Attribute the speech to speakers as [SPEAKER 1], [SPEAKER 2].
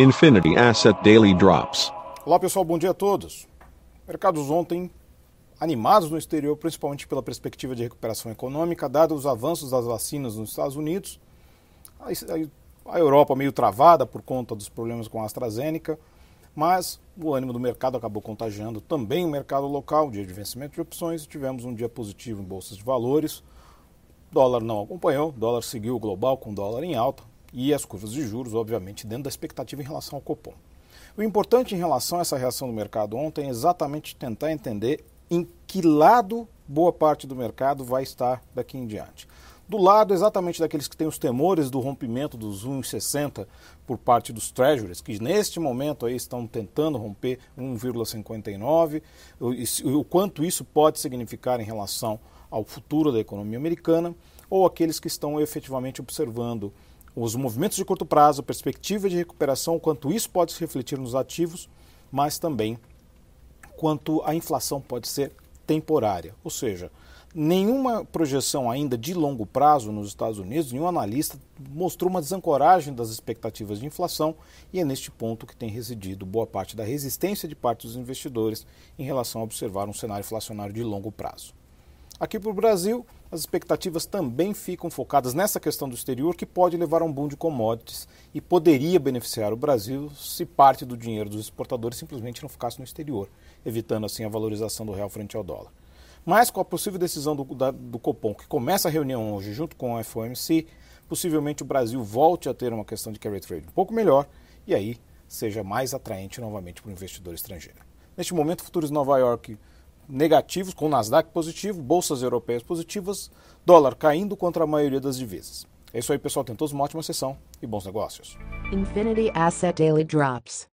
[SPEAKER 1] Infinity Asset Daily Drops.
[SPEAKER 2] Olá pessoal, bom dia a todos. Mercados ontem animados no exterior, principalmente pela perspectiva de recuperação econômica, dados os avanços das vacinas nos Estados Unidos, a Europa meio travada por conta dos problemas com a AstraZeneca, mas o ânimo do mercado acabou contagiando também o mercado local, dia de vencimento de opções, tivemos um dia positivo em bolsas de valores, dólar não acompanhou, dólar seguiu o global com dólar em alta, e as curvas de juros, obviamente, dentro da expectativa em relação ao Copom. O importante em relação a essa reação do mercado ontem é exatamente tentar entender em que lado boa parte do mercado vai estar daqui em diante. Do lado exatamente daqueles que têm os temores do rompimento dos 1,60 por parte dos treasuries, que neste momento aí estão tentando romper 1,59, o, quanto isso pode significar em relação ao futuro da economia americana, ou aqueles que estão efetivamente observando os movimentos de curto prazo, a perspectiva de recuperação, quanto isso pode se refletir nos ativos, mas também quanto a inflação pode ser temporária. Ou seja, nenhuma projeção ainda de longo prazo nos Estados Unidos, nenhum analista mostrou uma desancoragem das expectativas de inflação e é neste ponto que tem residido boa parte da resistência de parte dos investidores em relação a observar um cenário inflacionário de longo prazo. Aqui para o Brasil, as expectativas também ficam focadas nessa questão do exterior, que pode levar a um boom de commodities e poderia beneficiar o Brasil se parte do dinheiro dos exportadores simplesmente não ficasse no exterior, evitando assim a valorização do real frente ao dólar. Mas com a possível decisão do, da, do Copom, que começa a reunião hoje junto com o FOMC, possivelmente o Brasil volte a ter uma questão de carry trade um pouco melhor e aí seja mais atraente novamente para o investidor estrangeiro. Neste momento, futuros Nova York negativos, com Nasdaq positivo, bolsas europeias positivas, dólar caindo contra a maioria das divisas. É isso aí, pessoal. Tentou uma ótima sessão e bons negócios.
[SPEAKER 3] Infinity Asset Daily Drops.